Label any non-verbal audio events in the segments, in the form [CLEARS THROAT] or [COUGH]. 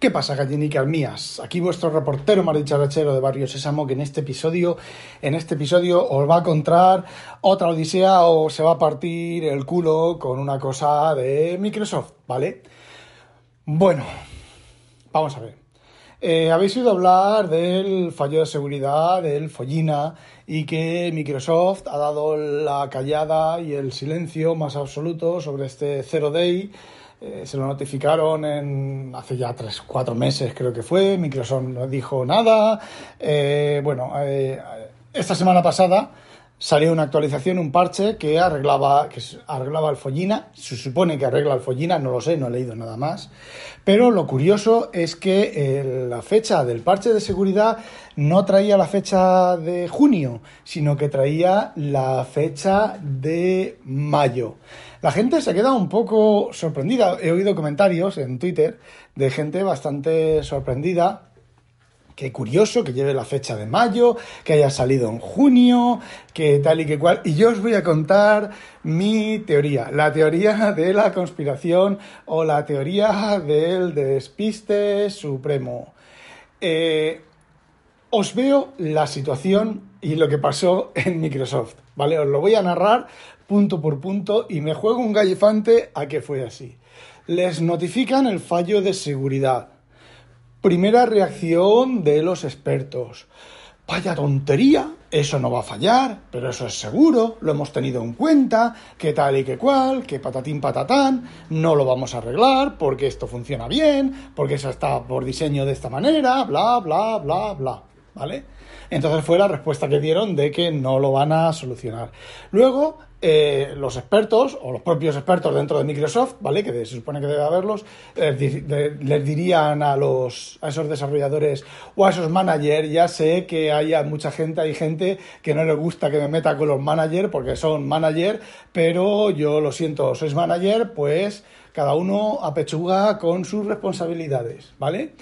¿Qué pasa, gallinicas mías? Aquí vuestro reportero maricharachero de Barrio Sésamo, que en este episodio, en este episodio os va a encontrar otra odisea o se va a partir el culo con una cosa de Microsoft, ¿vale? Bueno, vamos a ver. Eh, habéis oído hablar del fallo de seguridad del Follina y que Microsoft ha dado la callada y el silencio más absoluto sobre este Zero Day eh, se lo notificaron en, hace ya tres, cuatro meses creo que fue, Microsoft no dijo nada. Eh, bueno, eh, esta semana pasada salió una actualización, un parche que arreglaba, que arreglaba el Follina. Se supone que arregla el Follina, no lo sé, no he leído nada más. Pero lo curioso es que la fecha del parche de seguridad no traía la fecha de junio, sino que traía la fecha de mayo. La gente se queda un poco sorprendida. He oído comentarios en Twitter de gente bastante sorprendida Qué curioso que lleve la fecha de mayo, que haya salido en junio, que tal y que cual. Y yo os voy a contar mi teoría, la teoría de la conspiración o la teoría del despiste supremo. Eh, os veo la situación y lo que pasó en Microsoft, ¿vale? Os lo voy a narrar punto por punto y me juego un gallifante a que fue así. Les notifican el fallo de seguridad. Primera reacción de los expertos. Vaya tontería, eso no va a fallar, pero eso es seguro, lo hemos tenido en cuenta, que tal y que cual, que patatín patatán, no lo vamos a arreglar porque esto funciona bien, porque eso está por diseño de esta manera, bla, bla, bla, bla, ¿vale? Entonces fue la respuesta que dieron de que no lo van a solucionar. Luego, eh, los expertos, o los propios expertos dentro de Microsoft, ¿vale? Que se supone que debe haberlos, les dirían a los a esos desarrolladores o a esos managers, ya sé que haya mucha gente, hay gente que no le gusta que me meta con los managers porque son managers, pero yo lo siento, sois manager, pues cada uno apechuga con sus responsabilidades, ¿vale?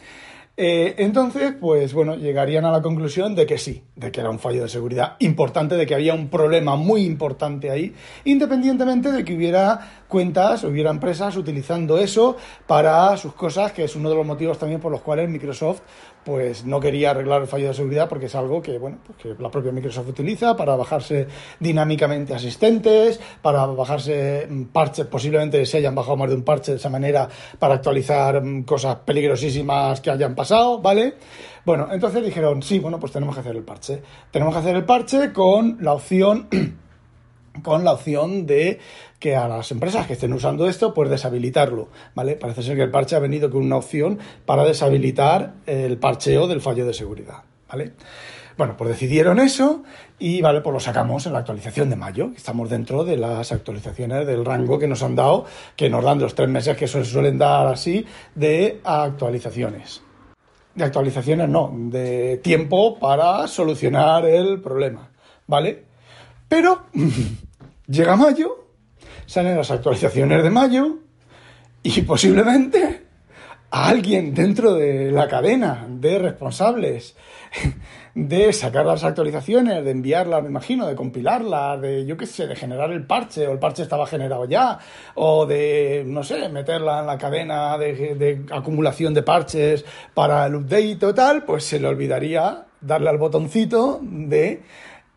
Eh, entonces, pues bueno, llegarían a la conclusión de que sí, de que era un fallo de seguridad importante, de que había un problema muy importante ahí, independientemente de que hubiera cuentas, hubiera empresas utilizando eso para sus cosas, que es uno de los motivos también por los cuales Microsoft pues no quería arreglar el fallo de seguridad porque es algo que, bueno, pues que la propia Microsoft utiliza para bajarse dinámicamente asistentes, para bajarse mm, parches, posiblemente se hayan bajado más de un parche de esa manera para actualizar mm, cosas peligrosísimas que hayan pasado, ¿vale? Bueno, entonces dijeron, sí, bueno, pues tenemos que hacer el parche. Tenemos que hacer el parche con la opción [CLEARS THROAT] con la opción de que a las empresas que estén usando esto, pues deshabilitarlo, ¿vale? Parece ser que el parche ha venido con una opción para deshabilitar el parcheo del fallo de seguridad, ¿vale? Bueno, pues decidieron eso y, vale, pues lo sacamos en la actualización de mayo. Estamos dentro de las actualizaciones del rango que nos han dado, que nos dan los tres meses que se suelen dar así de actualizaciones. De actualizaciones no, de tiempo para solucionar el problema, ¿vale? Pero [LAUGHS] llega mayo salen las actualizaciones de mayo y posiblemente a alguien dentro de la cadena de responsables de sacar las actualizaciones, de enviarlas, me imagino, de compilarlas, de, yo qué sé, de generar el parche, o el parche estaba generado ya, o de, no sé, meterla en la cadena de, acumulación de parches para el update o tal, pues se le olvidaría darle al botoncito de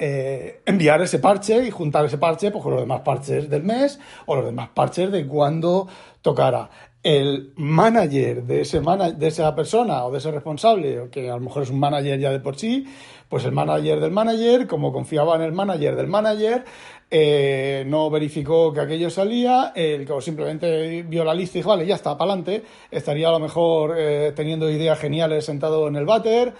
eh, enviar ese parche y juntar ese parche pues, con los demás parches del mes o los demás parches de cuando tocara. El manager de, ese de esa persona o de ese responsable, que a lo mejor es un manager ya de por sí, pues el manager del manager, como confiaba en el manager del manager, eh, no verificó que aquello salía, el que simplemente vio la lista y dijo, vale, ya está, para adelante, estaría a lo mejor eh, teniendo ideas geniales sentado en el váter,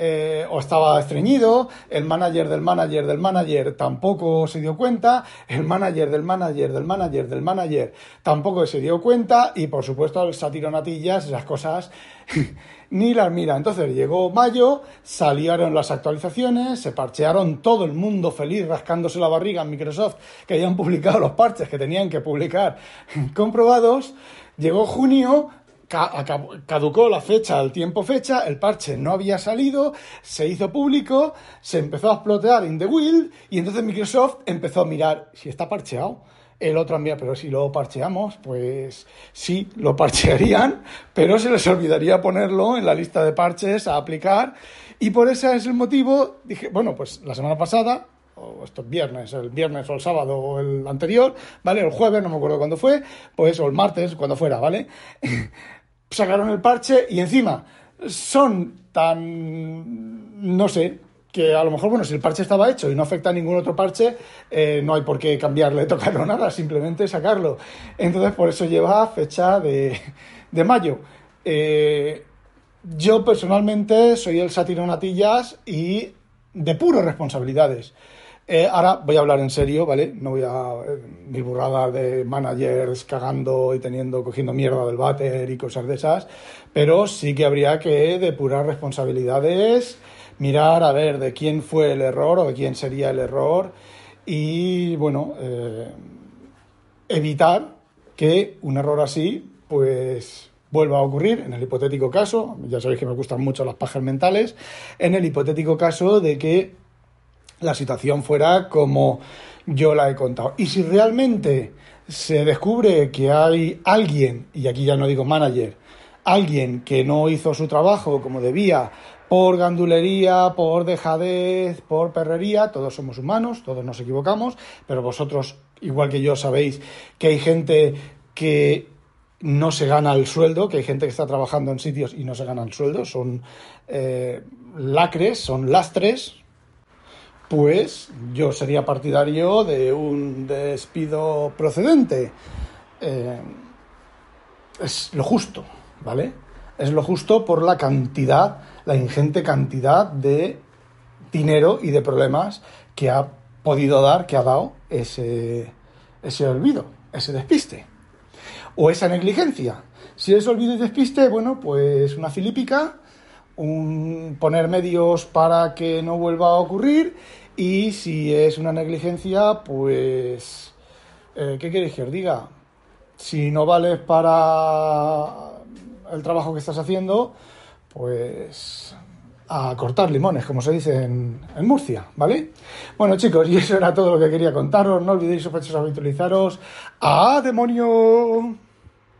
eh, o estaba estreñido, el manager del manager del manager tampoco se dio cuenta, el manager del manager del manager del manager tampoco se dio cuenta y por supuesto el satironatillas, esas cosas [LAUGHS] ni las mira. Entonces llegó mayo, salieron las actualizaciones, se parchearon todo el mundo feliz rascándose la barriga en Microsoft que habían publicado los parches que tenían que publicar [LAUGHS] comprobados. Llegó junio, caducó la fecha, el tiempo fecha, el parche no había salido, se hizo público, se empezó a explotar in the wild y entonces Microsoft empezó a mirar si está parcheado. El otro envía, pero si lo parcheamos, pues sí, lo parchearían, pero se les olvidaría ponerlo en la lista de parches a aplicar. Y por ese es el motivo, dije, bueno, pues la semana pasada, o esto es viernes, el viernes o el sábado o el anterior, ¿vale? El jueves, no me acuerdo cuándo fue, pues, o el martes, cuando fuera, ¿vale? [LAUGHS] Sacaron el parche y encima son tan, no sé, que a lo mejor, bueno, si el parche estaba hecho y no afecta a ningún otro parche, eh, no hay por qué cambiarle, [LAUGHS] tocarlo nada, simplemente sacarlo. Entonces, por eso lleva fecha de, de mayo. Eh, yo personalmente soy el sátiro natillas y de puro responsabilidades. Eh, ahora voy a hablar en serio, ¿vale? No voy a mi burrada de managers cagando y teniendo, cogiendo mierda del váter y cosas de esas, pero sí que habría que depurar responsabilidades mirar a ver de quién fue el error o de quién sería el error y, bueno, eh, evitar que un error así, pues vuelva a ocurrir en el hipotético caso, ya sabéis que me gustan mucho las pajas mentales, en el hipotético caso de que la situación fuera como yo la he contado. Y si realmente se descubre que hay alguien, y aquí ya no digo manager, alguien que no hizo su trabajo como debía por gandulería, por dejadez, por perrería, todos somos humanos, todos nos equivocamos, pero vosotros, igual que yo, sabéis que hay gente que no se gana el sueldo, que hay gente que está trabajando en sitios y no se gana el sueldo, son eh, lacres, son lastres, pues yo sería partidario de un despido procedente. Eh, es lo justo, ¿vale? Es lo justo por la cantidad la ingente cantidad de dinero y de problemas que ha podido dar, que ha dado ese, ese olvido, ese despiste. O esa negligencia. Si es olvido y despiste, bueno, pues una filípica, un poner medios para que no vuelva a ocurrir y si es una negligencia, pues, eh, ¿qué queréis que os diga? Si no vales para el trabajo que estás haciendo, pues a cortar limones, como se dice en, Murcia, ¿vale? Bueno, chicos, y eso era todo lo que quería contaros. No olvidéis, sospechosos, habitualizaros. ¡A demonio!